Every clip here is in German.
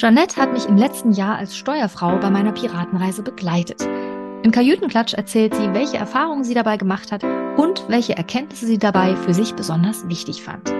Jeanette hat mich im letzten Jahr als Steuerfrau bei meiner Piratenreise begleitet. Im Kajütenklatsch erzählt sie, welche Erfahrungen sie dabei gemacht hat und welche Erkenntnisse sie dabei für sich besonders wichtig fand.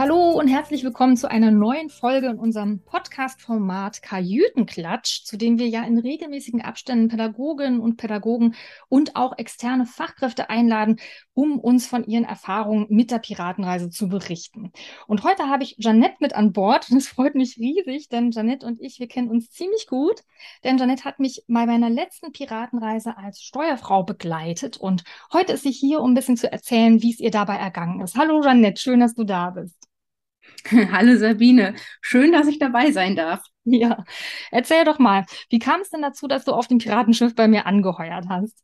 Hallo und herzlich willkommen zu einer neuen Folge in unserem Podcast-Format Kajütenklatsch, zu dem wir ja in regelmäßigen Abständen Pädagoginnen und Pädagogen und auch externe Fachkräfte einladen, um uns von ihren Erfahrungen mit der Piratenreise zu berichten. Und heute habe ich Janette mit an Bord und es freut mich riesig, denn Janette und ich, wir kennen uns ziemlich gut, denn Janette hat mich bei meiner letzten Piratenreise als Steuerfrau begleitet und heute ist sie hier, um ein bisschen zu erzählen, wie es ihr dabei ergangen ist. Hallo Janette, schön, dass du da bist. Hallo Sabine, schön, dass ich dabei sein darf. Ja, erzähl doch mal, wie kam es denn dazu, dass du auf dem Piratenschiff bei mir angeheuert hast?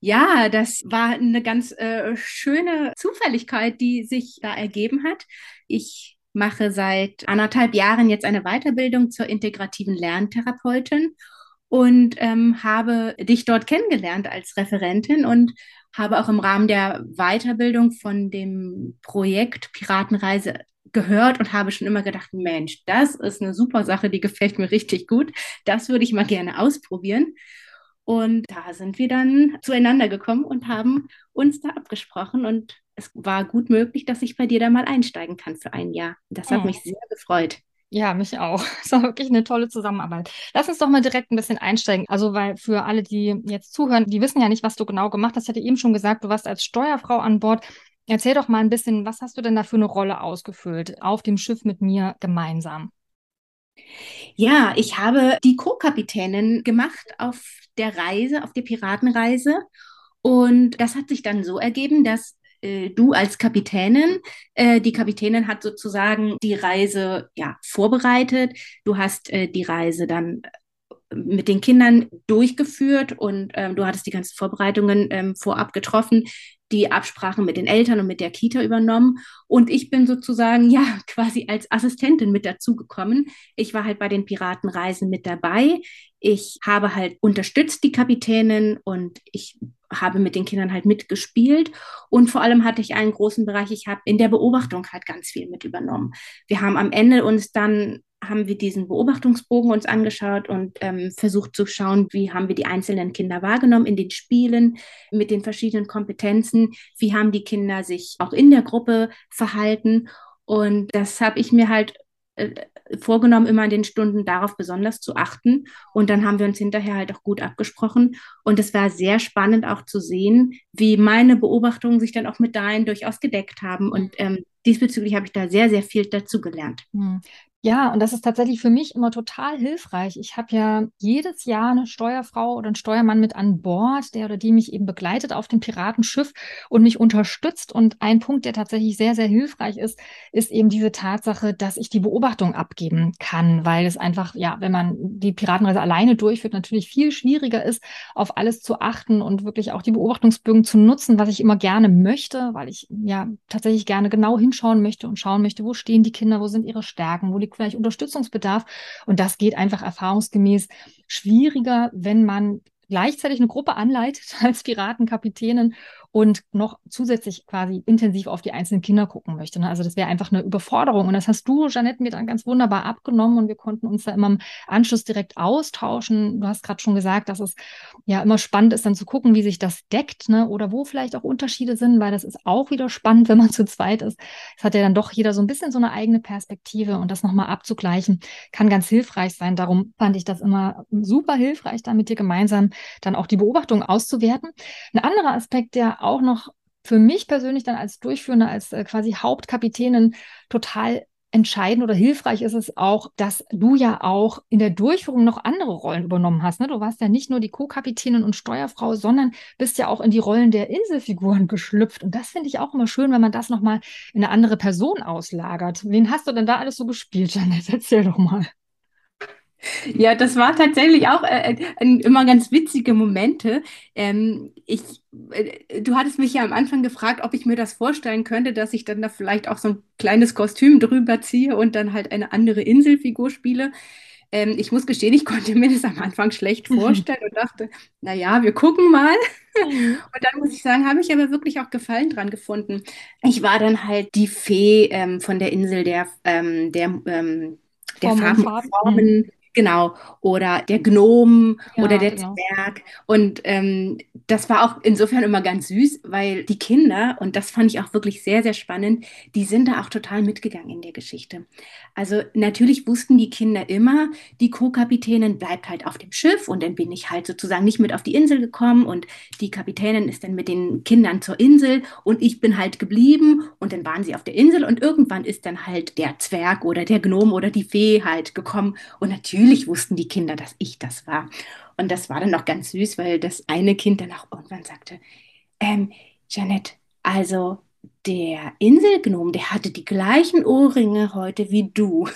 Ja, das war eine ganz äh, schöne Zufälligkeit, die sich da ergeben hat. Ich mache seit anderthalb Jahren jetzt eine Weiterbildung zur integrativen Lerntherapeutin und ähm, habe dich dort kennengelernt als Referentin und habe auch im Rahmen der Weiterbildung von dem Projekt Piratenreise gehört und habe schon immer gedacht, Mensch, das ist eine super Sache, die gefällt mir richtig gut. Das würde ich mal gerne ausprobieren. Und da sind wir dann zueinander gekommen und haben uns da abgesprochen. Und es war gut möglich, dass ich bei dir da mal einsteigen kann für ein Jahr. Das hat oh. mich sehr gefreut. Ja, mich auch. Es war wirklich eine tolle Zusammenarbeit. Lass uns doch mal direkt ein bisschen einsteigen. Also, weil für alle, die jetzt zuhören, die wissen ja nicht, was du genau gemacht hast. Ich hatte eben schon gesagt, du warst als Steuerfrau an Bord. Erzähl doch mal ein bisschen, was hast du denn da für eine Rolle ausgefüllt auf dem Schiff mit mir gemeinsam? Ja, ich habe die Co-Kapitänin gemacht auf der Reise, auf der Piratenreise. Und das hat sich dann so ergeben, dass äh, du als Kapitänin, äh, die Kapitänin hat sozusagen die Reise ja vorbereitet. Du hast äh, die Reise dann mit den Kindern durchgeführt und ähm, du hattest die ganzen Vorbereitungen ähm, vorab getroffen, die Absprachen mit den Eltern und mit der Kita übernommen. Und ich bin sozusagen ja quasi als Assistentin mit dazugekommen. Ich war halt bei den Piratenreisen mit dabei. Ich habe halt unterstützt die Kapitänin und ich habe mit den Kindern halt mitgespielt und vor allem hatte ich einen großen Bereich, ich habe in der Beobachtung halt ganz viel mit übernommen. Wir haben am Ende uns dann haben wir diesen Beobachtungsbogen uns angeschaut und ähm, versucht zu schauen, wie haben wir die einzelnen Kinder wahrgenommen in den Spielen mit den verschiedenen Kompetenzen, wie haben die Kinder sich auch in der Gruppe verhalten. Und das habe ich mir halt äh, vorgenommen, immer in den Stunden darauf besonders zu achten. Und dann haben wir uns hinterher halt auch gut abgesprochen. Und es war sehr spannend auch zu sehen, wie meine Beobachtungen sich dann auch mit deinen durchaus gedeckt haben. Und ähm, diesbezüglich habe ich da sehr, sehr viel dazu gelernt. Ja, und das ist tatsächlich für mich immer total hilfreich. Ich habe ja jedes Jahr eine Steuerfrau oder einen Steuermann mit an Bord, der oder die mich eben begleitet auf dem Piratenschiff und mich unterstützt. Und ein Punkt, der tatsächlich sehr, sehr hilfreich ist, ist eben diese Tatsache, dass ich die Beobachtung abgeben kann, weil es einfach, ja, wenn man die Piratenreise alleine durchführt, natürlich viel schwieriger ist, auf alles zu achten und wirklich auch die Beobachtungsbögen zu nutzen, was ich immer gerne möchte, weil ich ja tatsächlich gerne genau hinschauen möchte und schauen möchte, wo stehen die Kinder, wo sind ihre Stärken, wo vielleicht Unterstützungsbedarf. Und das geht einfach erfahrungsgemäß schwieriger, wenn man gleichzeitig eine Gruppe anleitet als Piratenkapitänin und noch zusätzlich quasi intensiv auf die einzelnen Kinder gucken möchte. Ne? Also das wäre einfach eine Überforderung. Und das hast du, Janette, mir dann ganz wunderbar abgenommen und wir konnten uns da immer im Anschluss direkt austauschen. Du hast gerade schon gesagt, dass es ja immer spannend ist, dann zu gucken, wie sich das deckt ne? oder wo vielleicht auch Unterschiede sind, weil das ist auch wieder spannend, wenn man zu zweit ist. Es hat ja dann doch jeder so ein bisschen so eine eigene Perspektive und das nochmal abzugleichen, kann ganz hilfreich sein. Darum fand ich das immer super hilfreich, da mit dir gemeinsam dann auch die Beobachtung auszuwerten. Ein anderer Aspekt, der auch noch für mich persönlich dann als Durchführende, als äh, quasi Hauptkapitänin total entscheidend oder hilfreich ist es auch, dass du ja auch in der Durchführung noch andere Rollen übernommen hast. Ne? Du warst ja nicht nur die Co-Kapitänin und Steuerfrau, sondern bist ja auch in die Rollen der Inselfiguren geschlüpft. Und das finde ich auch immer schön, wenn man das nochmal in eine andere Person auslagert. Wen hast du denn da alles so gespielt, Janet? Erzähl doch mal. Ja, das war tatsächlich auch äh, äh, immer ganz witzige Momente. Ähm, ich, äh, du hattest mich ja am Anfang gefragt, ob ich mir das vorstellen könnte, dass ich dann da vielleicht auch so ein kleines Kostüm drüber ziehe und dann halt eine andere Inselfigur spiele. Ähm, ich muss gestehen, ich konnte mir das am Anfang schlecht vorstellen und dachte, naja, wir gucken mal. Mhm. Und dann muss ich sagen, habe ich aber wirklich auch Gefallen dran gefunden. Ich war dann halt die Fee ähm, von der Insel der, ähm, der, ähm, der Farben, Farben. Formen Genau, oder der Gnom ja, oder der genau. Zwerg. Und ähm, das war auch insofern immer ganz süß, weil die Kinder, und das fand ich auch wirklich sehr, sehr spannend, die sind da auch total mitgegangen in der Geschichte. Also natürlich wussten die Kinder immer, die Co-Kapitänin bleibt halt auf dem Schiff und dann bin ich halt sozusagen nicht mit auf die Insel gekommen und die Kapitänin ist dann mit den Kindern zur Insel und ich bin halt geblieben und dann waren sie auf der Insel und irgendwann ist dann halt der Zwerg oder der Gnom oder die Fee halt gekommen und natürlich wussten die Kinder, dass ich das war. Und das war dann auch ganz süß, weil das eine Kind dann auch irgendwann sagte, ähm, Janet, also der Inselgnom, der hatte die gleichen Ohrringe heute wie du.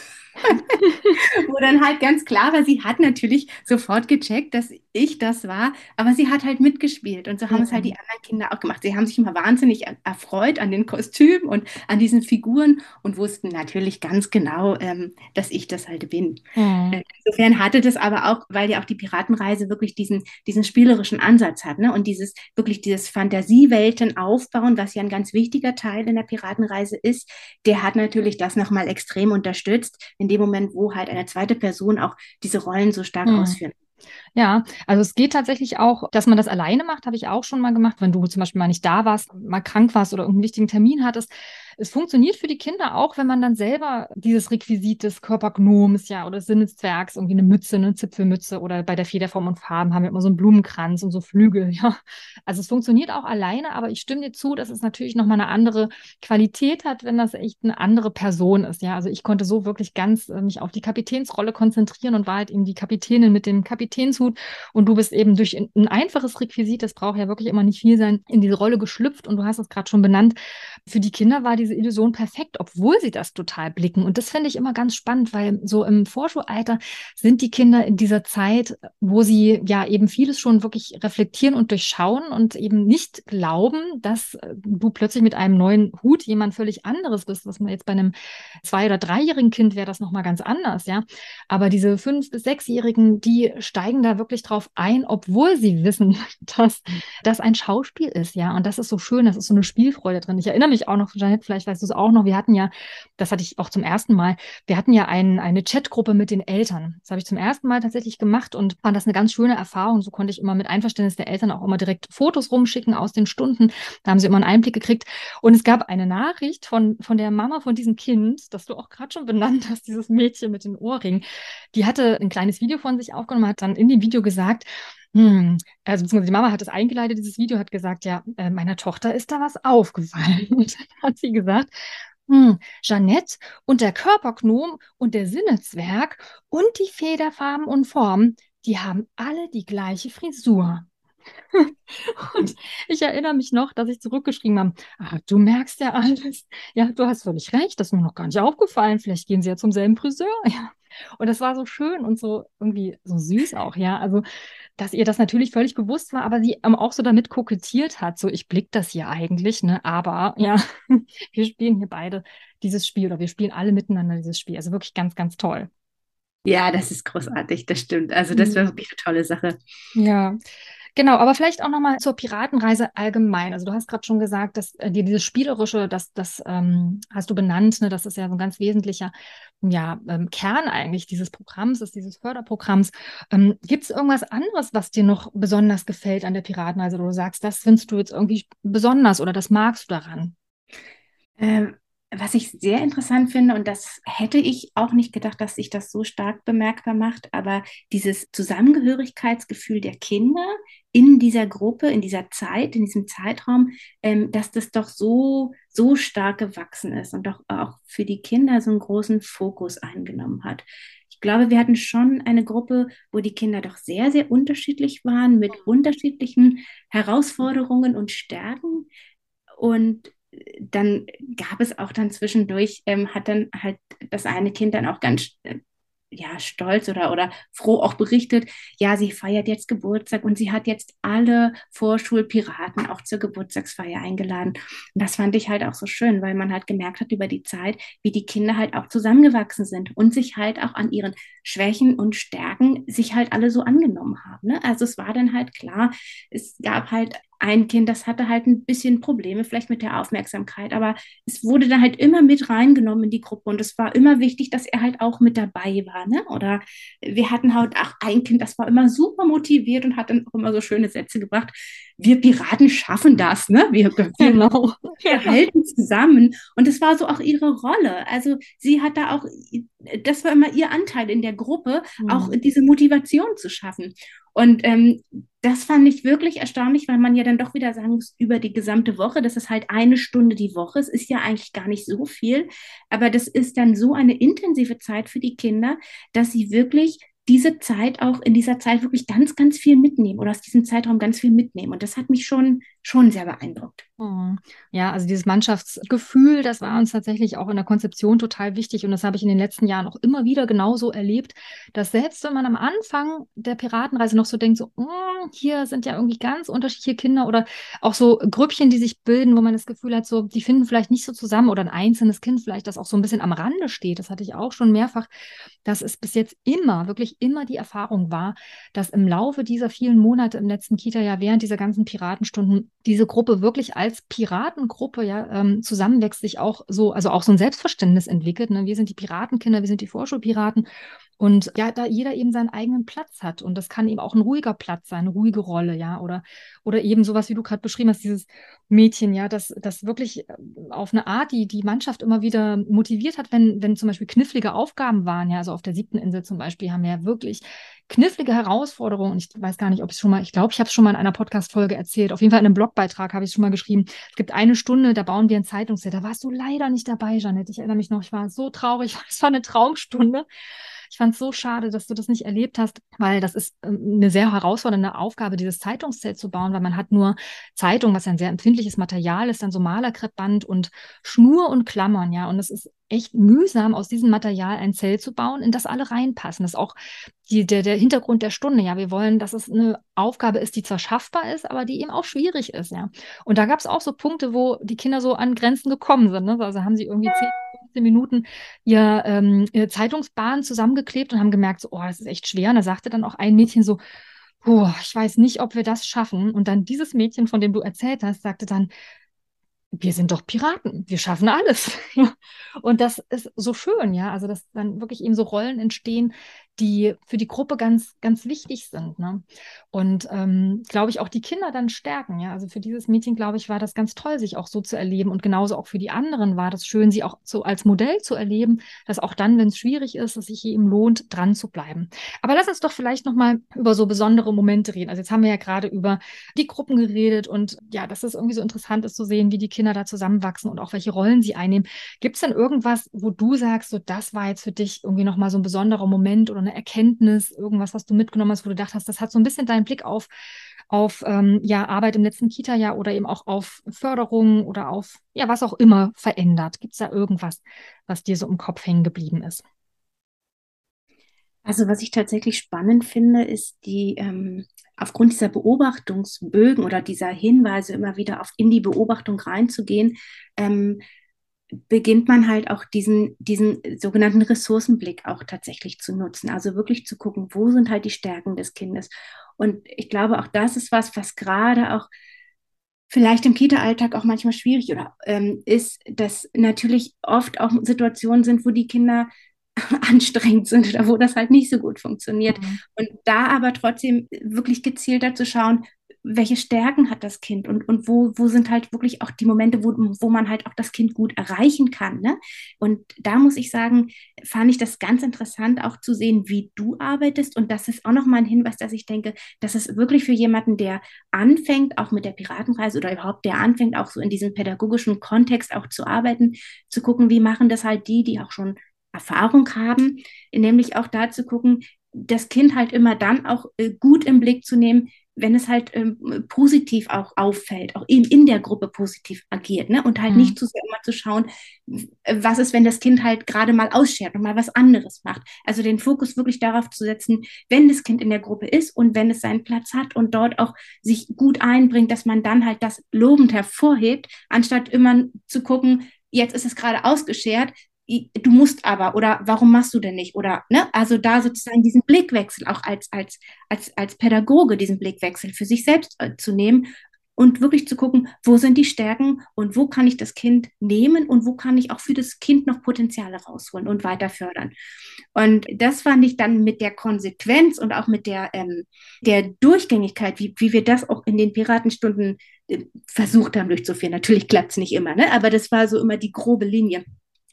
Wo dann halt ganz klar war, sie hat natürlich sofort gecheckt, dass ich das war, aber sie hat halt mitgespielt und so haben mhm. es halt die anderen Kinder auch gemacht. Sie haben sich immer wahnsinnig erfreut an den Kostümen und an diesen Figuren und wussten natürlich ganz genau, ähm, dass ich das halt bin. Mhm. Äh, insofern hatte das aber auch, weil ja auch die Piratenreise wirklich diesen, diesen spielerischen Ansatz hat ne? und dieses wirklich dieses Fantasiewelten aufbauen, was ja ein ganz wichtiger Teil in der Piratenreise ist, der hat natürlich das nochmal extrem unterstützt, in dem Moment, wo halt eine zweite Person auch diese Rollen so stark mhm. ausführen ja, also es geht tatsächlich auch, dass man das alleine macht, habe ich auch schon mal gemacht, wenn du zum Beispiel mal nicht da warst, mal krank warst oder irgendeinen wichtigen Termin hattest, es funktioniert für die Kinder auch, wenn man dann selber dieses Requisit des Körpergnoms, ja, oder Sinneszwergs, irgendwie eine Mütze, eine Zipfelmütze oder bei der Federform und Farben haben wir immer so einen Blumenkranz und so Flügel, ja. Also es funktioniert auch alleine, aber ich stimme dir zu, dass es natürlich nochmal eine andere Qualität hat, wenn das echt eine andere Person ist, ja. Also ich konnte so wirklich ganz äh, mich auf die Kapitänsrolle konzentrieren und war halt eben die Kapitänin mit dem Kapitänshut und du bist eben durch ein einfaches Requisit, das braucht ja wirklich immer nicht viel sein, in diese Rolle geschlüpft und du hast es gerade schon benannt. Für die Kinder war diese Illusion perfekt, obwohl sie das total blicken. Und das finde ich immer ganz spannend, weil so im Vorschulalter sind die Kinder in dieser Zeit, wo sie ja eben vieles schon wirklich reflektieren und durchschauen und eben nicht glauben, dass äh, du plötzlich mit einem neuen Hut jemand völlig anderes bist. Was man jetzt bei einem zwei- oder dreijährigen Kind wäre das nochmal ganz anders, ja. Aber diese fünf- bis sechsjährigen, die steigen da wirklich drauf ein, obwohl sie wissen, dass das ein Schauspiel ist, ja. Und das ist so schön, das ist so eine Spielfreude drin. Ich erinnere mich auch noch, Janet, vielleicht weißt du es auch noch, wir hatten ja, das hatte ich auch zum ersten Mal, wir hatten ja ein, eine Chatgruppe mit den Eltern. Das habe ich zum ersten Mal tatsächlich gemacht und fand das eine ganz schöne Erfahrung. So konnte ich immer mit Einverständnis der Eltern auch immer direkt Fotos rumschicken aus den Stunden. Da haben sie immer einen Einblick gekriegt. Und es gab eine Nachricht von, von der Mama von diesem Kind, das du auch gerade schon benannt hast, dieses Mädchen mit den Ohrringen. Die hatte ein kleines Video von sich aufgenommen, hat dann in dem Video gesagt, hm, also beziehungsweise die Mama hat das eingeleitet, dieses Video, hat gesagt, ja, äh, meiner Tochter ist da was aufgefallen. Und dann hat sie gesagt, hm, Jeannette und der Körpergnom und der Sinnezwerg und die Federfarben und Formen, die haben alle die gleiche Frisur. Und ich erinnere mich noch, dass ich zurückgeschrieben habe, ah, du merkst ja alles. Ja, du hast völlig recht, das ist mir noch gar nicht aufgefallen. Vielleicht gehen sie ja zum selben Friseur. Ja. Und das war so schön und so irgendwie so süß auch, ja. Also, dass ihr das natürlich völlig bewusst war, aber sie ähm, auch so damit kokettiert hat, so ich blick das hier eigentlich, ne, aber ja, wir spielen hier beide dieses Spiel oder wir spielen alle miteinander dieses Spiel. Also wirklich ganz, ganz toll. Ja, das ist großartig, das stimmt. Also das war mhm. wirklich eine tolle Sache. Ja. Genau, aber vielleicht auch nochmal zur Piratenreise allgemein. Also du hast gerade schon gesagt, dass äh, dieses Spielerische, das, das ähm, hast du benannt, ne, das ist ja so ein ganz wesentlicher ja, ähm, Kern eigentlich dieses Programms, ist dieses Förderprogramms. Ähm, Gibt es irgendwas anderes, was dir noch besonders gefällt an der Piratenreise, wo du sagst, das findest du jetzt irgendwie besonders oder das magst du daran? Was ich sehr interessant finde, und das hätte ich auch nicht gedacht, dass sich das so stark bemerkbar macht, aber dieses Zusammengehörigkeitsgefühl der Kinder in dieser Gruppe, in dieser Zeit, in diesem Zeitraum, ähm, dass das doch so, so stark gewachsen ist und doch auch für die Kinder so einen großen Fokus eingenommen hat. Ich glaube, wir hatten schon eine Gruppe, wo die Kinder doch sehr, sehr unterschiedlich waren, mit unterschiedlichen Herausforderungen und Stärken. Und dann gab es auch dann zwischendurch, ähm, hat dann halt das eine Kind dann auch ganz äh, ja, stolz oder, oder froh auch berichtet, ja, sie feiert jetzt Geburtstag und sie hat jetzt alle Vorschulpiraten auch zur Geburtstagsfeier eingeladen. Und das fand ich halt auch so schön, weil man halt gemerkt hat über die Zeit, wie die Kinder halt auch zusammengewachsen sind und sich halt auch an ihren Schwächen und Stärken sich halt alle so angenommen haben. Ne? Also es war dann halt klar, es gab halt ein Kind, das hatte halt ein bisschen Probleme vielleicht mit der Aufmerksamkeit, aber es wurde dann halt immer mit reingenommen in die Gruppe und es war immer wichtig, dass er halt auch mit dabei war. Ne? Oder wir hatten halt auch ein Kind, das war immer super motiviert und hat dann auch immer so schöne Sätze gebracht. Wir Piraten schaffen das, ne? Wir, wir, genau. wir halten zusammen. Und das war so auch ihre Rolle. Also sie hat da auch, das war immer ihr Anteil in der Gruppe, mhm. auch diese Motivation zu schaffen. Und ähm, das fand ich wirklich erstaunlich, weil man ja dann doch wieder sagen muss, über die gesamte Woche, das ist halt eine Stunde die Woche, es ist ja eigentlich gar nicht so viel, aber das ist dann so eine intensive Zeit für die Kinder, dass sie wirklich diese Zeit auch in dieser Zeit wirklich ganz, ganz viel mitnehmen oder aus diesem Zeitraum ganz viel mitnehmen. Und das hat mich schon, schon sehr beeindruckt. Oh. Ja, also dieses Mannschaftsgefühl, das war uns tatsächlich auch in der Konzeption total wichtig. Und das habe ich in den letzten Jahren auch immer wieder genauso erlebt, dass selbst wenn man am Anfang der Piratenreise noch so denkt, so, oh, hier sind ja irgendwie ganz unterschiedliche Kinder oder auch so Grüppchen, die sich bilden, wo man das Gefühl hat, so, die finden vielleicht nicht so zusammen oder ein einzelnes Kind vielleicht, das auch so ein bisschen am Rande steht. Das hatte ich auch schon mehrfach, dass es bis jetzt immer, wirklich immer die Erfahrung war, dass im Laufe dieser vielen Monate im letzten Kita-Jahr während dieser ganzen Piratenstunden diese Gruppe wirklich als Piratengruppe ja ähm, zusammenwächst, sich auch so, also auch so ein Selbstverständnis entwickelt. Ne? Wir sind die Piratenkinder, wir sind die Vorschulpiraten. Und ja, da jeder eben seinen eigenen Platz hat. Und das kann eben auch ein ruhiger Platz sein, eine ruhige Rolle, ja. Oder, oder eben sowas, wie du gerade beschrieben hast, dieses Mädchen, ja, das, das wirklich äh, auf eine Art, die die Mannschaft immer wieder motiviert hat, wenn, wenn zum Beispiel knifflige Aufgaben waren, ja, also auf der siebten Insel zum Beispiel haben wir ja wirklich knifflige Herausforderungen. Und ich weiß gar nicht, ob ich es schon mal, ich glaube, ich habe es schon mal in einer Podcast-Folge erzählt. Auf jeden Fall in einem Blogbeitrag habe ich es schon mal geschrieben. Es gibt eine Stunde, da bauen wir ein Zeitungsset. Da warst du leider nicht dabei, Janet. Ich erinnere mich noch, ich war so traurig. Es war eine Traumstunde. Ich fand es so schade, dass du das nicht erlebt hast, weil das ist ähm, eine sehr herausfordernde Aufgabe, dieses Zeitungszelt zu bauen, weil man hat nur Zeitung, was ein sehr empfindliches Material ist, dann so Malerkreppband und Schnur und Klammern, ja. Und es ist echt mühsam, aus diesem Material ein Zelt zu bauen, in das alle reinpassen. Das ist auch die, der, der Hintergrund der Stunde. Ja, wir wollen, dass es eine Aufgabe ist, die zwar schaffbar ist, aber die eben auch schwierig ist. Ja. Und da gab es auch so Punkte, wo die Kinder so an Grenzen gekommen sind. Ne? Also haben sie irgendwie 10, 15 Minuten ihr, ähm, ihre Zeitungsbahn zusammengeklebt und haben gemerkt, so, oh, das ist echt schwer. Und da sagte dann auch ein Mädchen so, Oh, ich weiß nicht, ob wir das schaffen. Und dann dieses Mädchen, von dem du erzählt hast, sagte dann, wir sind doch Piraten, wir schaffen alles. und das ist so schön, ja. Also, dass dann wirklich eben so Rollen entstehen, die für die Gruppe ganz, ganz wichtig sind. Ne? Und ähm, glaube ich, auch die Kinder dann stärken. Ja? Also für dieses Mädchen, glaube ich, war das ganz toll, sich auch so zu erleben. Und genauso auch für die anderen war das schön, sie auch so als Modell zu erleben, dass auch dann, wenn es schwierig ist, es sich eben lohnt, dran zu bleiben. Aber lass uns doch vielleicht nochmal über so besondere Momente reden. Also jetzt haben wir ja gerade über die Gruppen geredet und ja, dass es irgendwie so interessant ist zu sehen, wie die Kinder da zusammenwachsen und auch welche Rollen sie einnehmen. Gibt es denn irgendwas, wo du sagst, so das war jetzt für dich irgendwie nochmal so ein besonderer Moment oder eine Erkenntnis, irgendwas, was du mitgenommen hast, wo du gedacht hast, das hat so ein bisschen deinen Blick auf, auf ähm, ja, Arbeit im letzten Kita-Jahr oder eben auch auf Förderung oder auf ja, was auch immer verändert? Gibt es da irgendwas, was dir so im Kopf hängen geblieben ist? Also was ich tatsächlich spannend finde, ist die ähm, aufgrund dieser Beobachtungsbögen oder dieser Hinweise immer wieder auf in die Beobachtung reinzugehen, ähm, beginnt man halt auch diesen, diesen sogenannten Ressourcenblick auch tatsächlich zu nutzen. Also wirklich zu gucken, wo sind halt die Stärken des Kindes. Und ich glaube, auch das ist was, was gerade auch vielleicht im Kita-Alltag auch manchmal schwierig oder ähm, ist, dass natürlich oft auch Situationen sind, wo die Kinder anstrengend sind oder wo das halt nicht so gut funktioniert. Mhm. Und da aber trotzdem wirklich gezielter zu schauen, welche Stärken hat das Kind und, und wo, wo sind halt wirklich auch die Momente, wo, wo man halt auch das Kind gut erreichen kann. Ne? Und da muss ich sagen, fand ich das ganz interessant auch zu sehen, wie du arbeitest. Und das ist auch nochmal ein Hinweis, dass ich denke, dass es wirklich für jemanden, der anfängt, auch mit der Piratenreise oder überhaupt der anfängt, auch so in diesem pädagogischen Kontext auch zu arbeiten, zu gucken, wie machen das halt die, die auch schon Erfahrung haben, nämlich auch da zu gucken, das Kind halt immer dann auch äh, gut im Blick zu nehmen, wenn es halt ähm, positiv auch auffällt, auch in, in der Gruppe positiv agiert, ne? Und halt mhm. nicht zu sehr immer zu schauen, was ist, wenn das Kind halt gerade mal ausschert und mal was anderes macht. Also den Fokus wirklich darauf zu setzen, wenn das Kind in der Gruppe ist und wenn es seinen Platz hat und dort auch sich gut einbringt, dass man dann halt das lobend hervorhebt, anstatt immer zu gucken, jetzt ist es gerade ausgeschert, du musst aber oder warum machst du denn nicht oder ne also da sozusagen diesen Blickwechsel auch als als als als Pädagoge diesen Blickwechsel für sich selbst äh, zu nehmen und wirklich zu gucken, wo sind die Stärken und wo kann ich das Kind nehmen und wo kann ich auch für das Kind noch Potenziale rausholen und weiter fördern. Und das fand ich dann mit der Konsequenz und auch mit der, ähm, der Durchgängigkeit, wie, wie wir das auch in den Piratenstunden äh, versucht haben durchzuführen. Natürlich klappt es nicht immer, ne? aber das war so immer die grobe Linie.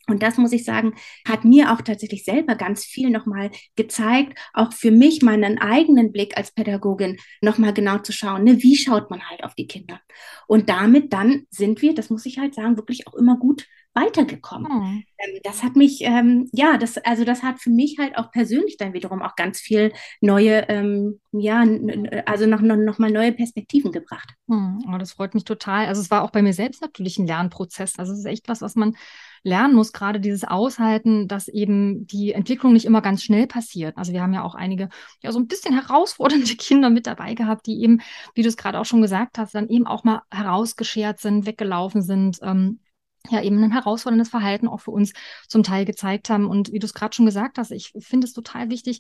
Und das muss ich sagen, hat mir auch tatsächlich selber ganz viel nochmal gezeigt, auch für mich meinen eigenen Blick als Pädagogin nochmal genau zu schauen, ne, wie schaut man halt auf die Kinder. Und damit dann sind wir, das muss ich halt sagen, wirklich auch immer gut weitergekommen. Mhm. das hat mich, ähm, ja, das, also das hat für mich halt auch persönlich dann wiederum auch ganz viel neue, ähm, ja, also noch, noch, noch mal neue Perspektiven gebracht. Mhm. Oh, das freut mich total. Also es war auch bei mir selbst natürlich ein Lernprozess. Also es ist echt was, was man lernen muss, gerade dieses Aushalten, dass eben die Entwicklung nicht immer ganz schnell passiert. Also wir haben ja auch einige, ja, so ein bisschen herausfordernde Kinder mit dabei gehabt, die eben, wie du es gerade auch schon gesagt hast, dann eben auch mal herausgeschert sind, weggelaufen sind. Ähm, ja eben ein herausforderndes Verhalten auch für uns zum Teil gezeigt haben. Und wie du es gerade schon gesagt hast, ich finde es total wichtig,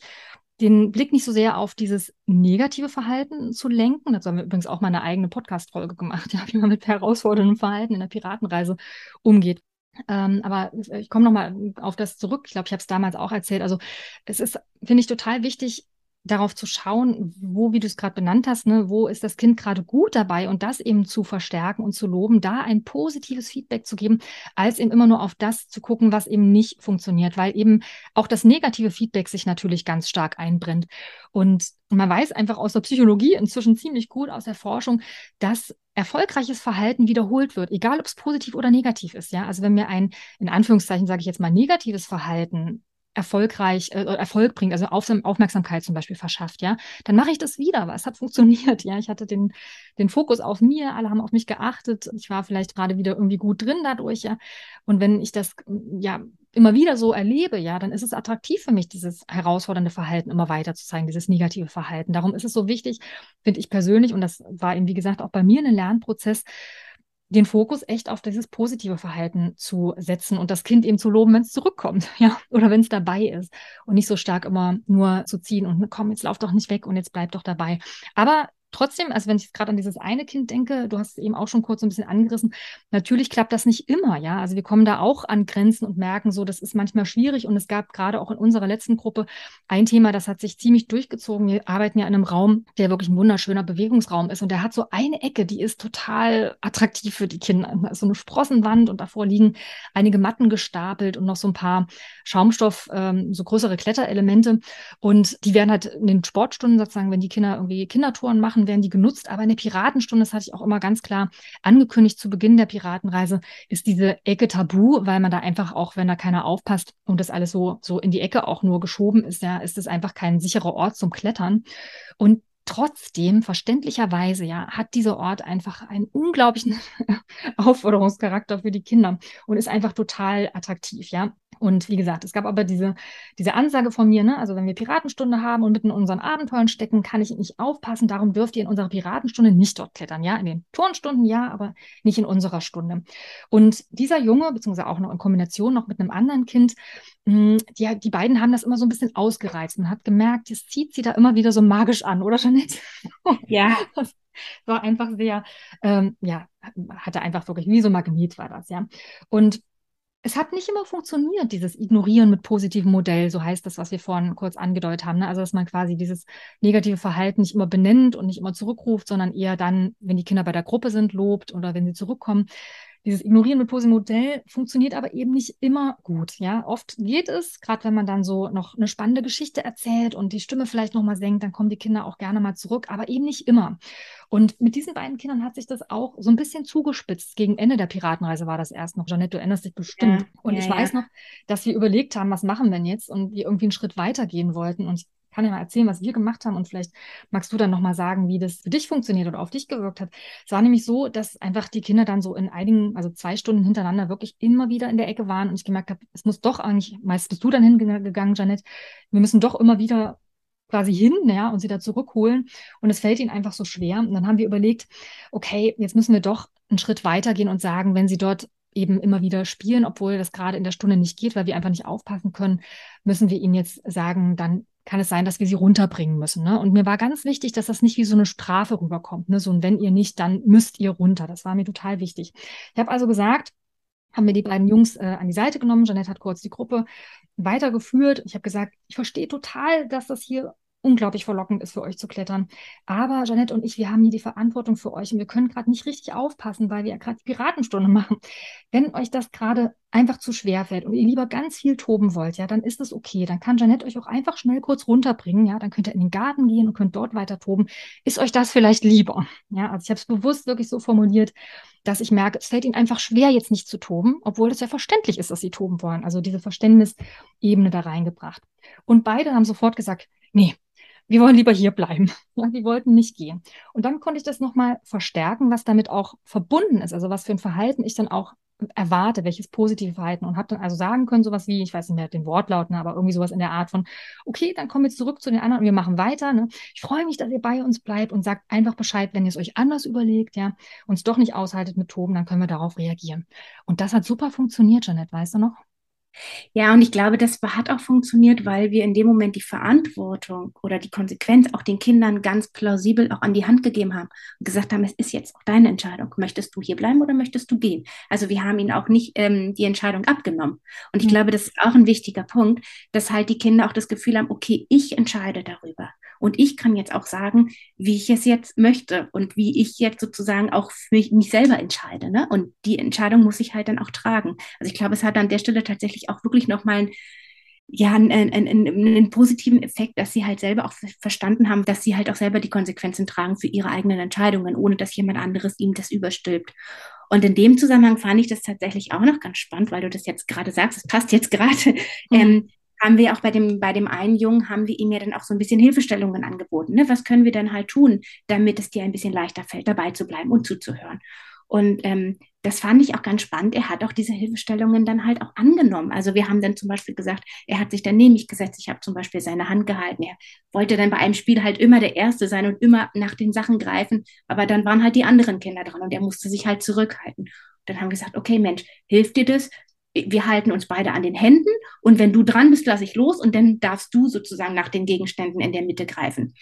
den Blick nicht so sehr auf dieses negative Verhalten zu lenken. Dazu haben wir übrigens auch mal eine eigene Podcast-Folge gemacht, ja, wie man mit herausforderndem Verhalten in der Piratenreise umgeht. Ähm, aber ich komme nochmal auf das zurück. Ich glaube, ich habe es damals auch erzählt. Also es ist, finde ich, total wichtig, darauf zu schauen, wo, wie du es gerade benannt hast, ne, wo ist das Kind gerade gut dabei und das eben zu verstärken und zu loben, da ein positives Feedback zu geben, als eben immer nur auf das zu gucken, was eben nicht funktioniert, weil eben auch das negative Feedback sich natürlich ganz stark einbrennt. Und man weiß einfach aus der Psychologie inzwischen ziemlich gut aus der Forschung, dass erfolgreiches Verhalten wiederholt wird, egal ob es positiv oder negativ ist. Ja, also wenn mir ein, in Anführungszeichen sage ich jetzt mal, negatives Verhalten erfolgreich äh, Erfolg bringt, also Auf Aufmerksamkeit zum Beispiel verschafft, ja, dann mache ich das wieder, weil es hat funktioniert, ja. Ich hatte den, den Fokus auf mir, alle haben auf mich geachtet, ich war vielleicht gerade wieder irgendwie gut drin dadurch, ja. Und wenn ich das ja immer wieder so erlebe, ja, dann ist es attraktiv für mich, dieses herausfordernde Verhalten immer weiter zu zeigen, dieses negative Verhalten. Darum ist es so wichtig, finde ich persönlich, und das war eben, wie gesagt, auch bei mir ein Lernprozess, den Fokus echt auf dieses positive Verhalten zu setzen und das Kind eben zu loben, wenn es zurückkommt, ja, oder wenn es dabei ist und nicht so stark immer nur zu ziehen und komm, jetzt lauf doch nicht weg und jetzt bleib doch dabei. Aber trotzdem, also wenn ich gerade an dieses eine Kind denke, du hast es eben auch schon kurz ein bisschen angerissen, natürlich klappt das nicht immer, ja. Also wir kommen da auch an Grenzen und merken so, das ist manchmal schwierig und es gab gerade auch in unserer letzten Gruppe ein Thema, das hat sich ziemlich durchgezogen. Wir arbeiten ja in einem Raum, der wirklich ein wunderschöner Bewegungsraum ist und der hat so eine Ecke, die ist total attraktiv für die Kinder. So eine Sprossenwand und davor liegen einige Matten gestapelt und noch so ein paar Schaumstoff, ähm, so größere Kletterelemente und die werden halt in den Sportstunden sozusagen, wenn die Kinder irgendwie Kindertouren machen, Sachen werden die genutzt, aber in der Piratenstunde, das hatte ich auch immer ganz klar angekündigt zu Beginn der Piratenreise, ist diese Ecke tabu, weil man da einfach auch, wenn da keiner aufpasst und das alles so, so in die Ecke auch nur geschoben ist, ja, ist es einfach kein sicherer Ort zum Klettern. Und Trotzdem, verständlicherweise, ja, hat dieser Ort einfach einen unglaublichen Aufforderungscharakter für die Kinder und ist einfach total attraktiv, ja. Und wie gesagt, es gab aber diese, diese Ansage von mir, ne? also wenn wir Piratenstunde haben und mitten in unseren Abenteuern stecken, kann ich nicht aufpassen, darum dürft ihr in unserer Piratenstunde nicht dort klettern, ja, in den Turnstunden ja, aber nicht in unserer Stunde. Und dieser Junge, beziehungsweise auch noch in Kombination noch mit einem anderen Kind, mh, hm, die, die beiden haben das immer so ein bisschen ausgereizt. Man hat gemerkt, das zieht sie da immer wieder so magisch an, oder Jeanette? Ja. Das war einfach sehr, ähm, ja, hatte einfach wirklich, wie so Magnet war das, ja. Und es hat nicht immer funktioniert, dieses Ignorieren mit positivem Modell, so heißt das, was wir vorhin kurz angedeutet haben. Ne? Also, dass man quasi dieses negative Verhalten nicht immer benennt und nicht immer zurückruft, sondern eher dann, wenn die Kinder bei der Gruppe sind, lobt oder wenn sie zurückkommen. Dieses Ignorieren mit positivem Modell funktioniert aber eben nicht immer gut. Ja, oft geht es, gerade wenn man dann so noch eine spannende Geschichte erzählt und die Stimme vielleicht nochmal senkt, dann kommen die Kinder auch gerne mal zurück, aber eben nicht immer. Und mit diesen beiden Kindern hat sich das auch so ein bisschen zugespitzt. Gegen Ende der Piratenreise war das erst noch. Jeanette, du erinnerst dich bestimmt. Ja, und ja, ich weiß noch, dass wir überlegt haben, was machen wir denn jetzt und wir irgendwie einen Schritt weitergehen wollten. Und ich kann dir mal erzählen, was wir gemacht haben und vielleicht magst du dann nochmal sagen, wie das für dich funktioniert oder auf dich gewirkt hat. Es war nämlich so, dass einfach die Kinder dann so in einigen, also zwei Stunden hintereinander wirklich immer wieder in der Ecke waren und ich gemerkt habe, es muss doch eigentlich, meist bist du dann hingegangen, Janet, wir müssen doch immer wieder quasi hin, ja, und sie da zurückholen. Und es fällt ihnen einfach so schwer. Und dann haben wir überlegt, okay, jetzt müssen wir doch einen Schritt weitergehen und sagen, wenn sie dort eben immer wieder spielen, obwohl das gerade in der Stunde nicht geht, weil wir einfach nicht aufpassen können, müssen wir ihnen jetzt sagen, dann kann es sein, dass wir sie runterbringen müssen. Ne? Und mir war ganz wichtig, dass das nicht wie so eine Strafe rüberkommt. Ne? So ein wenn ihr nicht, dann müsst ihr runter. Das war mir total wichtig. Ich habe also gesagt, haben wir die beiden Jungs äh, an die Seite genommen. Jeanette hat kurz die Gruppe weitergeführt. Ich habe gesagt, ich verstehe total, dass das hier unglaublich verlockend ist für euch zu klettern. Aber Janette und ich, wir haben hier die Verantwortung für euch und wir können gerade nicht richtig aufpassen, weil wir ja gerade die Piratenstunde machen. Wenn euch das gerade einfach zu schwer fällt und ihr lieber ganz viel toben wollt, ja, dann ist das okay. Dann kann Janette euch auch einfach schnell kurz runterbringen, ja, dann könnt ihr in den Garten gehen und könnt dort weiter toben. Ist euch das vielleicht lieber? Ja, also ich habe es bewusst wirklich so formuliert, dass ich merke, es fällt ihnen einfach schwer, jetzt nicht zu toben, obwohl es ja verständlich ist, dass sie toben wollen. Also diese Verständnisebene da reingebracht. Und beide haben sofort gesagt, nee, wir wollen lieber hier bleiben. Ja, die wollten nicht gehen. Und dann konnte ich das nochmal verstärken, was damit auch verbunden ist, also was für ein Verhalten ich dann auch erwarte, welches positive Verhalten und habe dann also sagen können, sowas wie, ich weiß nicht mehr den Wortlaut, ne, aber irgendwie sowas in der Art von, okay, dann kommen wir zurück zu den anderen und wir machen weiter. Ne? Ich freue mich, dass ihr bei uns bleibt und sagt einfach Bescheid, wenn ihr es euch anders überlegt, ja, uns doch nicht aushaltet mit Toben, dann können wir darauf reagieren. Und das hat super funktioniert, Janet, weißt du noch? Ja, und ich glaube, das hat auch funktioniert, weil wir in dem Moment die Verantwortung oder die Konsequenz auch den Kindern ganz plausibel auch an die Hand gegeben haben und gesagt haben, es ist jetzt auch deine Entscheidung. Möchtest du hier bleiben oder möchtest du gehen? Also wir haben ihnen auch nicht ähm, die Entscheidung abgenommen. Und ich mhm. glaube, das ist auch ein wichtiger Punkt, dass halt die Kinder auch das Gefühl haben, okay, ich entscheide darüber. Und ich kann jetzt auch sagen, wie ich es jetzt möchte und wie ich jetzt sozusagen auch für mich, mich selber entscheide. Ne? Und die Entscheidung muss ich halt dann auch tragen. Also ich glaube, es hat an der Stelle tatsächlich auch wirklich nochmal ein ja, einen, einen, einen, positiven Effekt, dass sie halt selber auch verstanden haben, dass sie halt auch selber die Konsequenzen tragen für ihre eigenen Entscheidungen, ohne dass jemand anderes ihm das überstülpt. Und in dem Zusammenhang fand ich das tatsächlich auch noch ganz spannend, weil du das jetzt gerade sagst, es passt jetzt gerade. Mhm. Ähm, haben wir auch bei dem, bei dem einen Jungen, haben wir ihm ja dann auch so ein bisschen Hilfestellungen angeboten. Ne? Was können wir denn halt tun, damit es dir ein bisschen leichter fällt, dabei zu bleiben und zuzuhören? Und ähm, das fand ich auch ganz spannend. Er hat auch diese Hilfestellungen dann halt auch angenommen. Also wir haben dann zum Beispiel gesagt, er hat sich dann neben mich gesetzt. Ich habe zum Beispiel seine Hand gehalten. Er wollte dann bei einem Spiel halt immer der Erste sein und immer nach den Sachen greifen. Aber dann waren halt die anderen Kinder dran und er musste sich halt zurückhalten. Dann haben wir gesagt, okay, Mensch, hilft dir das? Wir halten uns beide an den Händen und wenn du dran bist, lasse ich los und dann darfst du sozusagen nach den Gegenständen in der Mitte greifen.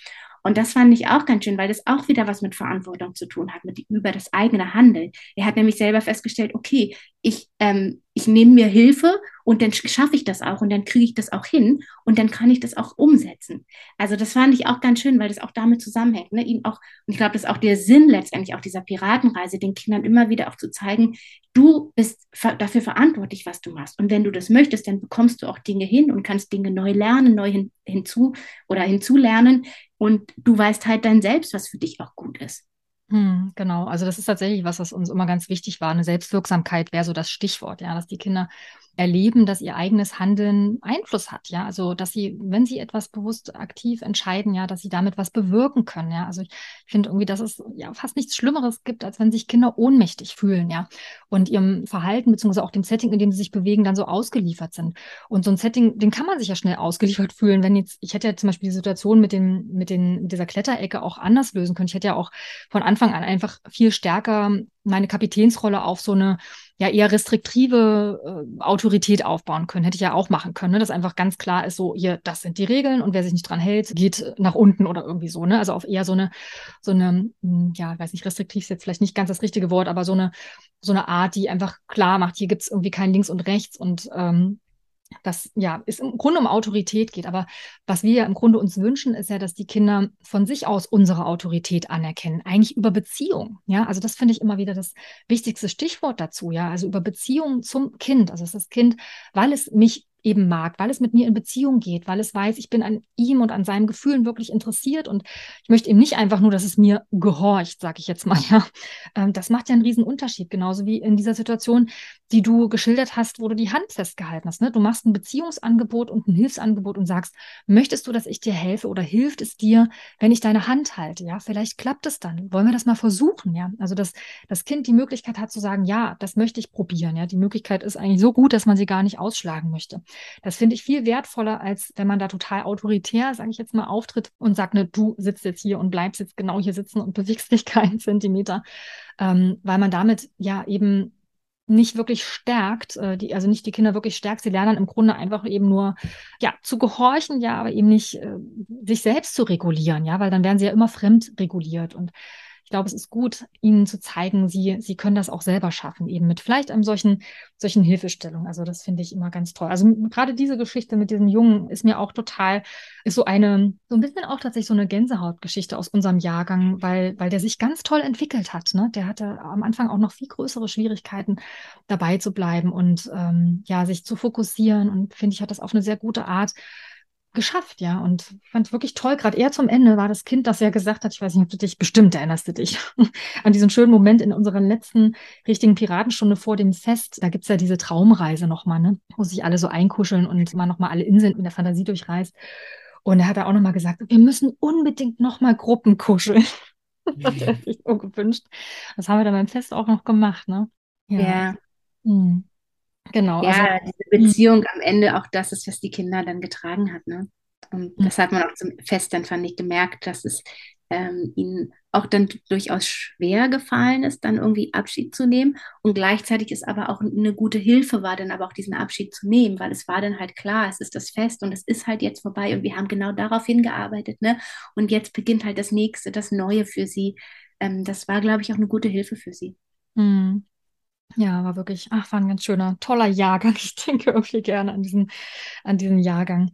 Und das fand ich auch ganz schön, weil das auch wieder was mit Verantwortung zu tun hat, mit über das eigene Handeln. Er hat nämlich selber festgestellt, okay, ich, ähm, ich nehme mir Hilfe und dann schaffe ich das auch und dann kriege ich das auch hin und dann kann ich das auch umsetzen. Also das fand ich auch ganz schön, weil das auch damit zusammenhängt. Ne? Ihn auch, und ich glaube, das ist auch der Sinn letztendlich auch dieser Piratenreise, den Kindern immer wieder auch zu zeigen, du bist dafür verantwortlich, was du machst. Und wenn du das möchtest, dann bekommst du auch Dinge hin und kannst Dinge neu lernen, neu hin, hinzu oder hinzulernen. Und du weißt halt dann selbst, was für dich auch gut ist. Hm, genau, also das ist tatsächlich was, was uns immer ganz wichtig war. Eine Selbstwirksamkeit wäre so das Stichwort, ja, dass die Kinder erleben, dass ihr eigenes Handeln Einfluss hat, ja, also dass sie, wenn sie etwas bewusst aktiv entscheiden, ja, dass sie damit was bewirken können, ja, also ich finde irgendwie, dass es ja fast nichts Schlimmeres gibt, als wenn sich Kinder ohnmächtig fühlen, ja, und ihrem Verhalten beziehungsweise auch dem Setting, in dem sie sich bewegen, dann so ausgeliefert sind. Und so ein Setting, den kann man sich ja schnell ausgeliefert fühlen, wenn jetzt, ich hätte ja zum Beispiel die Situation mit den, mit den, mit dieser Kletterecke auch anders lösen können. Ich hätte ja auch von Anfang an einfach viel stärker meine Kapitänsrolle auf so eine ja eher restriktive äh, Autorität aufbauen können. Hätte ich ja auch machen können, ne? dass einfach ganz klar ist, so, hier, das sind die Regeln und wer sich nicht dran hält, geht nach unten oder irgendwie so. Ne? Also auf eher so eine, so eine, hm, ja, weiß nicht, restriktiv ist jetzt vielleicht nicht ganz das richtige Wort, aber so eine, so eine Art, die einfach klar macht, hier gibt es irgendwie kein Links und Rechts und ähm, das ja es im Grunde um Autorität geht. Aber was wir ja im Grunde uns wünschen, ist ja, dass die Kinder von sich aus unsere Autorität anerkennen, eigentlich über Beziehung. Ja, also das finde ich immer wieder das wichtigste Stichwort dazu. Ja, also über Beziehung zum Kind. Also das Kind, weil es mich eben mag, weil es mit mir in Beziehung geht, weil es weiß, ich bin an ihm und an seinen Gefühlen wirklich interessiert und ich möchte eben nicht einfach nur, dass es mir gehorcht, sage ich jetzt mal. Ja, ähm, das macht ja einen riesen Unterschied, genauso wie in dieser Situation, die du geschildert hast, wo du die Hand festgehalten hast. Ne? Du machst ein Beziehungsangebot und ein Hilfsangebot und sagst, möchtest du, dass ich dir helfe oder hilft es dir, wenn ich deine Hand halte? Ja, vielleicht klappt es dann. Wollen wir das mal versuchen? Ja, also dass das Kind die Möglichkeit hat zu sagen, ja, das möchte ich probieren. Ja, die Möglichkeit ist eigentlich so gut, dass man sie gar nicht ausschlagen möchte. Das finde ich viel wertvoller, als wenn man da total autoritär, sage ich jetzt mal, auftritt und sagt, ne, du sitzt jetzt hier und bleibst jetzt genau hier sitzen und bewegst dich keinen Zentimeter, ähm, weil man damit ja eben nicht wirklich stärkt, äh, die, also nicht die Kinder wirklich stärkt, sie lernen im Grunde einfach eben nur, ja, zu gehorchen, ja, aber eben nicht äh, sich selbst zu regulieren, ja, weil dann werden sie ja immer fremd reguliert. Und ich glaube, es ist gut, ihnen zu zeigen, sie, sie können das auch selber schaffen, eben mit vielleicht einem solchen, solchen Hilfestellung. Also das finde ich immer ganz toll. Also gerade diese Geschichte mit diesem Jungen ist mir auch total, ist so eine, so ein bisschen auch tatsächlich so eine Gänsehautgeschichte aus unserem Jahrgang, weil, weil der sich ganz toll entwickelt hat. Ne? Der hatte am Anfang auch noch viel größere Schwierigkeiten, dabei zu bleiben und ähm, ja, sich zu fokussieren. Und finde ich, hat das auf eine sehr gute Art geschafft, ja. Und fand wirklich toll. Gerade eher zum Ende war das Kind, das ja gesagt hat, ich weiß nicht, ob du dich, bestimmt erinnerst du dich, an diesen schönen Moment in unserer letzten richtigen Piratenstunde vor dem Fest. Da gibt's ja diese Traumreise nochmal, ne? Wo sich alle so einkuscheln und man nochmal alle Inseln in der Fantasie durchreist. Und er hat da auch nochmal gesagt, wir müssen unbedingt nochmal Gruppen kuscheln. das hat er sich so gewünscht. Das haben wir dann beim Fest auch noch gemacht, ne? Ja. ja. Hm. Genau. Ja, also, diese. Beziehung mh. am Ende auch das ist, was die Kinder dann getragen hat. Ne? Und mhm. das hat man auch zum Fest dann, fand ich, gemerkt, dass es ähm, ihnen auch dann durchaus schwer gefallen ist, dann irgendwie Abschied zu nehmen. Und gleichzeitig ist aber auch eine gute Hilfe war, dann aber auch diesen Abschied zu nehmen, weil es war dann halt klar, es ist das Fest und es ist halt jetzt vorbei und wir haben genau darauf hingearbeitet. Ne? Und jetzt beginnt halt das nächste, das Neue für sie. Ähm, das war, glaube ich, auch eine gute Hilfe für sie. Mhm. Ja, war wirklich, ach, war ein ganz schöner, toller Jahrgang. Ich denke irgendwie gerne an diesen, an diesen Jahrgang.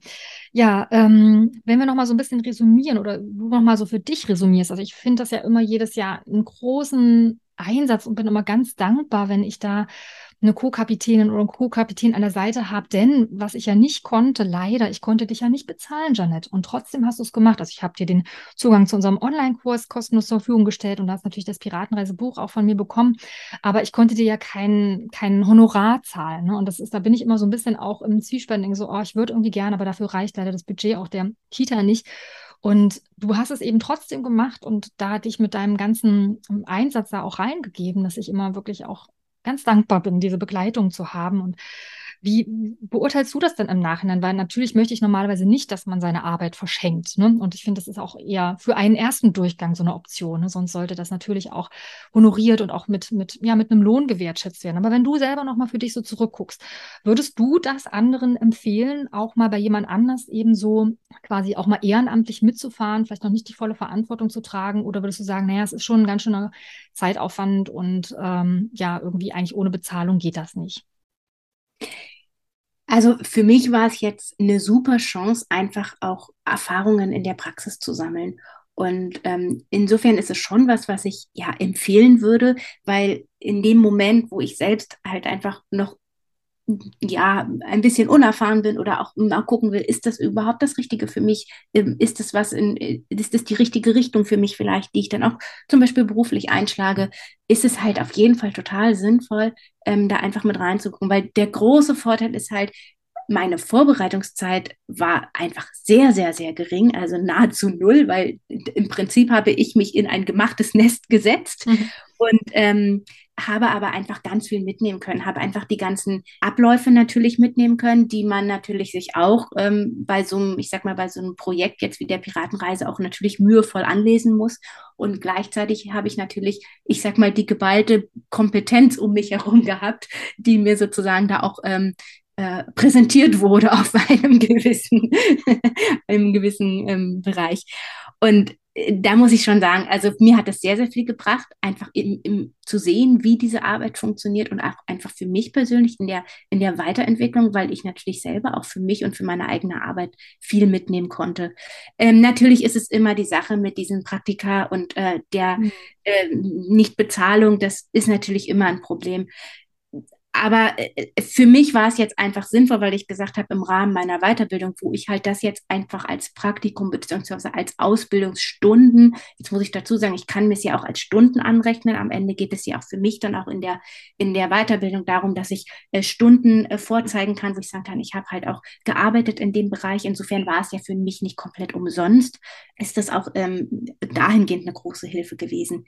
Ja, ähm, wenn wir nochmal so ein bisschen resümieren oder du nochmal so für dich resümierst. Also ich finde das ja immer jedes Jahr einen großen Einsatz und bin immer ganz dankbar, wenn ich da eine Co-Kapitänin oder einen Co-Kapitän an der Seite habe. Denn was ich ja nicht konnte, leider, ich konnte dich ja nicht bezahlen, Janet. Und trotzdem hast du es gemacht. Also ich habe dir den Zugang zu unserem Online-Kurs kostenlos zur Verfügung gestellt und hast natürlich das Piratenreisebuch auch von mir bekommen. Aber ich konnte dir ja kein, kein Honorar zahlen. Ne? Und das ist, da bin ich immer so ein bisschen auch im Zwiespältigen so, oh, ich würde irgendwie gerne, aber dafür reicht leider das Budget auch der Kita nicht. Und du hast es eben trotzdem gemacht und da dich mit deinem ganzen Einsatz da auch reingegeben, dass ich immer wirklich auch ganz dankbar bin, diese Begleitung zu haben. Und wie beurteilst du das denn im Nachhinein? Weil natürlich möchte ich normalerweise nicht, dass man seine Arbeit verschenkt. Ne? Und ich finde, das ist auch eher für einen ersten Durchgang so eine Option. Ne? Sonst sollte das natürlich auch honoriert und auch mit, mit, ja, mit einem Lohn gewertschätzt werden. Aber wenn du selber nochmal für dich so zurückguckst, würdest du das anderen empfehlen, auch mal bei jemand anders eben so quasi auch mal ehrenamtlich mitzufahren, vielleicht noch nicht die volle Verantwortung zu tragen? Oder würdest du sagen, naja, es ist schon ein ganz schöner Zeitaufwand und ähm, ja, irgendwie eigentlich ohne Bezahlung geht das nicht? Also für mich war es jetzt eine super Chance, einfach auch Erfahrungen in der Praxis zu sammeln. Und ähm, insofern ist es schon was, was ich ja empfehlen würde, weil in dem Moment, wo ich selbst halt einfach noch ja, ein bisschen unerfahren bin oder auch mal gucken will, ist das überhaupt das Richtige für mich? Ähm, ist das was in, ist das die richtige Richtung für mich vielleicht, die ich dann auch zum Beispiel beruflich einschlage? Ist es halt auf jeden Fall total sinnvoll, ähm, da einfach mit reinzugucken, weil der große Vorteil ist halt, meine Vorbereitungszeit war einfach sehr, sehr, sehr gering, also nahezu null, weil im Prinzip habe ich mich in ein gemachtes Nest gesetzt. Mhm. Und ähm, habe aber einfach ganz viel mitnehmen können, habe einfach die ganzen Abläufe natürlich mitnehmen können, die man natürlich sich auch ähm, bei so einem, ich sag mal, bei so einem Projekt jetzt wie der Piratenreise auch natürlich mühevoll anlesen muss. Und gleichzeitig habe ich natürlich, ich sag mal, die geballte Kompetenz um mich herum gehabt, die mir sozusagen da auch ähm, äh, präsentiert wurde auf einem gewissen, einem gewissen ähm, Bereich. Und da muss ich schon sagen, also mir hat das sehr, sehr viel gebracht, einfach im, im, zu sehen, wie diese Arbeit funktioniert und auch einfach für mich persönlich in der, in der Weiterentwicklung, weil ich natürlich selber auch für mich und für meine eigene Arbeit viel mitnehmen konnte. Ähm, natürlich ist es immer die Sache mit diesen Praktika und äh, der äh, Nichtbezahlung, das ist natürlich immer ein Problem aber äh, für mich war es jetzt einfach sinnvoll, weil ich gesagt habe, im Rahmen meiner Weiterbildung, wo ich halt das jetzt einfach als Praktikum bzw. als Ausbildungsstunden, jetzt muss ich dazu sagen, ich kann mir es ja auch als Stunden anrechnen. Am Ende geht es ja auch für mich dann auch in der, in der Weiterbildung darum, dass ich äh, Stunden äh, vorzeigen kann, wo ich sagen kann, ich habe halt auch gearbeitet in dem Bereich. Insofern war es ja für mich nicht komplett umsonst. Ist das auch ähm, dahingehend eine große Hilfe gewesen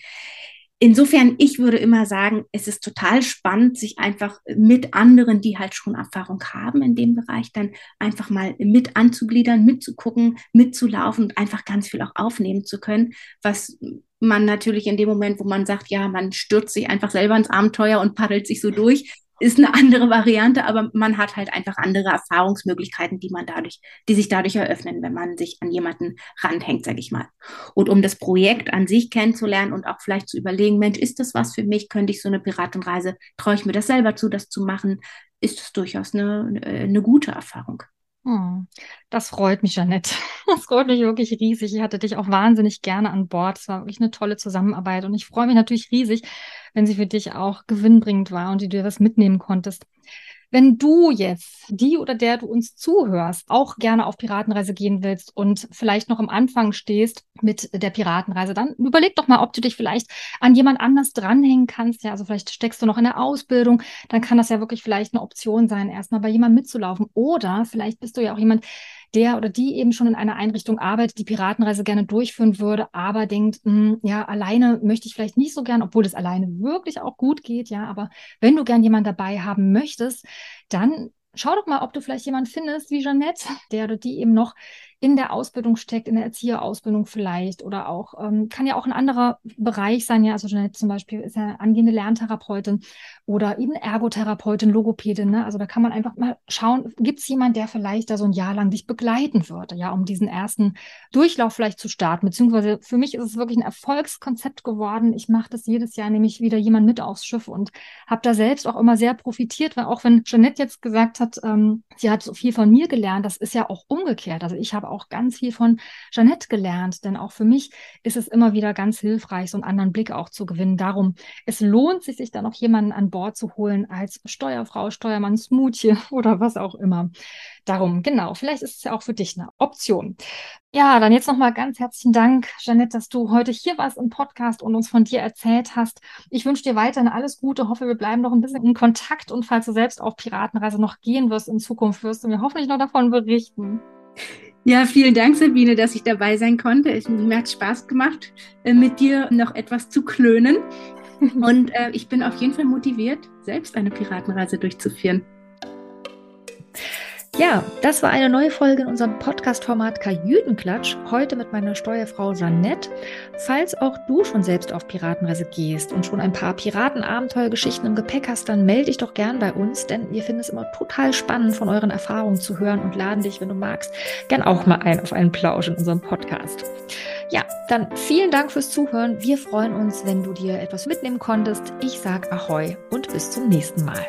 insofern, ich würde immer sagen, es ist total spannend, sich einfach mit anderen, die halt schon Erfahrung haben in dem Bereich, dann einfach mal mit anzugliedern, mitzugucken, mitzulaufen und einfach ganz viel auch aufnehmen zu können, was man natürlich in dem Moment, wo man sagt, ja, man stürzt sich einfach selber ins Abenteuer und paddelt sich so durch, ist eine andere Variante, aber man hat halt einfach andere Erfahrungsmöglichkeiten, die man dadurch, die sich dadurch eröffnen, wenn man sich an jemanden ranhängt, sage ich mal. Und um das Projekt an sich kennenzulernen und auch vielleicht zu überlegen, Mensch, ist das was für mich? Könnte ich so eine Piratenreise, traue ich mir das selber zu, das zu machen? Ist es durchaus eine, eine gute Erfahrung. Hm, das freut mich, Janette. Das freut mich wirklich riesig. Ich hatte dich auch wahnsinnig gerne an Bord. Es war wirklich eine tolle Zusammenarbeit und ich freue mich natürlich riesig, wenn sie für dich auch gewinnbringend war und du dir was mitnehmen konntest. Wenn du jetzt, die oder der du uns zuhörst, auch gerne auf Piratenreise gehen willst und vielleicht noch am Anfang stehst mit der Piratenreise, dann überleg doch mal, ob du dich vielleicht an jemand anders dranhängen kannst. Ja, also vielleicht steckst du noch in der Ausbildung, dann kann das ja wirklich vielleicht eine Option sein, erstmal bei jemandem mitzulaufen. Oder vielleicht bist du ja auch jemand, der oder die eben schon in einer Einrichtung arbeitet, die Piratenreise gerne durchführen würde, aber denkt, mh, hm, ja, alleine möchte ich vielleicht nicht so gern, obwohl das alleine wirklich auch gut geht, ja, aber wenn du gern jemanden dabei haben möchtest, dann schau doch mal, ob du vielleicht jemanden findest wie Jeanette, der oder die eben noch in der Ausbildung steckt, in der Erzieherausbildung vielleicht oder auch, ähm, kann ja auch ein anderer Bereich sein, ja, also Jeanette zum Beispiel ist ja angehende Lerntherapeutin oder eben Ergotherapeutin, Logopädin, ne? also da kann man einfach mal schauen, gibt es jemanden, der vielleicht da so ein Jahr lang dich begleiten würde, ja, um diesen ersten Durchlauf vielleicht zu starten, beziehungsweise für mich ist es wirklich ein Erfolgskonzept geworden, ich mache das jedes Jahr, nehme ich wieder jemand mit aufs Schiff und habe da selbst auch immer sehr profitiert, weil auch wenn Jeanette jetzt gesagt hat, ähm, sie hat so viel von mir gelernt, das ist ja auch umgekehrt, also ich habe auch ganz viel von Jeanette gelernt, denn auch für mich ist es immer wieder ganz hilfreich, so einen anderen Blick auch zu gewinnen. Darum, es lohnt sich, sich da noch jemanden an Bord zu holen als Steuerfrau, Steuermann, Smoothie oder was auch immer. Darum, genau, vielleicht ist es ja auch für dich eine Option. Ja, dann jetzt nochmal ganz herzlichen Dank, Jeanette, dass du heute hier warst im Podcast und uns von dir erzählt hast. Ich wünsche dir weiterhin alles Gute, hoffe, wir bleiben noch ein bisschen in Kontakt und falls du selbst auf Piratenreise noch gehen wirst in Zukunft, wirst du mir hoffentlich noch davon berichten. Ja, vielen Dank, Sabine, dass ich dabei sein konnte. Es, mir hat Spaß gemacht, äh, mit dir noch etwas zu klönen. Und äh, ich bin auf jeden Fall motiviert, selbst eine Piratenreise durchzuführen. Ja, das war eine neue Folge in unserem Podcast-Format Kajütenklatsch. Heute mit meiner Steuerfrau Jeannette. Falls auch du schon selbst auf Piratenreise gehst und schon ein paar Piratenabenteuergeschichten im Gepäck hast, dann melde dich doch gern bei uns, denn wir finden es immer total spannend, von euren Erfahrungen zu hören und laden dich, wenn du magst, gern auch mal ein auf einen Plausch in unserem Podcast. Ja, dann vielen Dank fürs Zuhören. Wir freuen uns, wenn du dir etwas mitnehmen konntest. Ich sag Ahoi und bis zum nächsten Mal.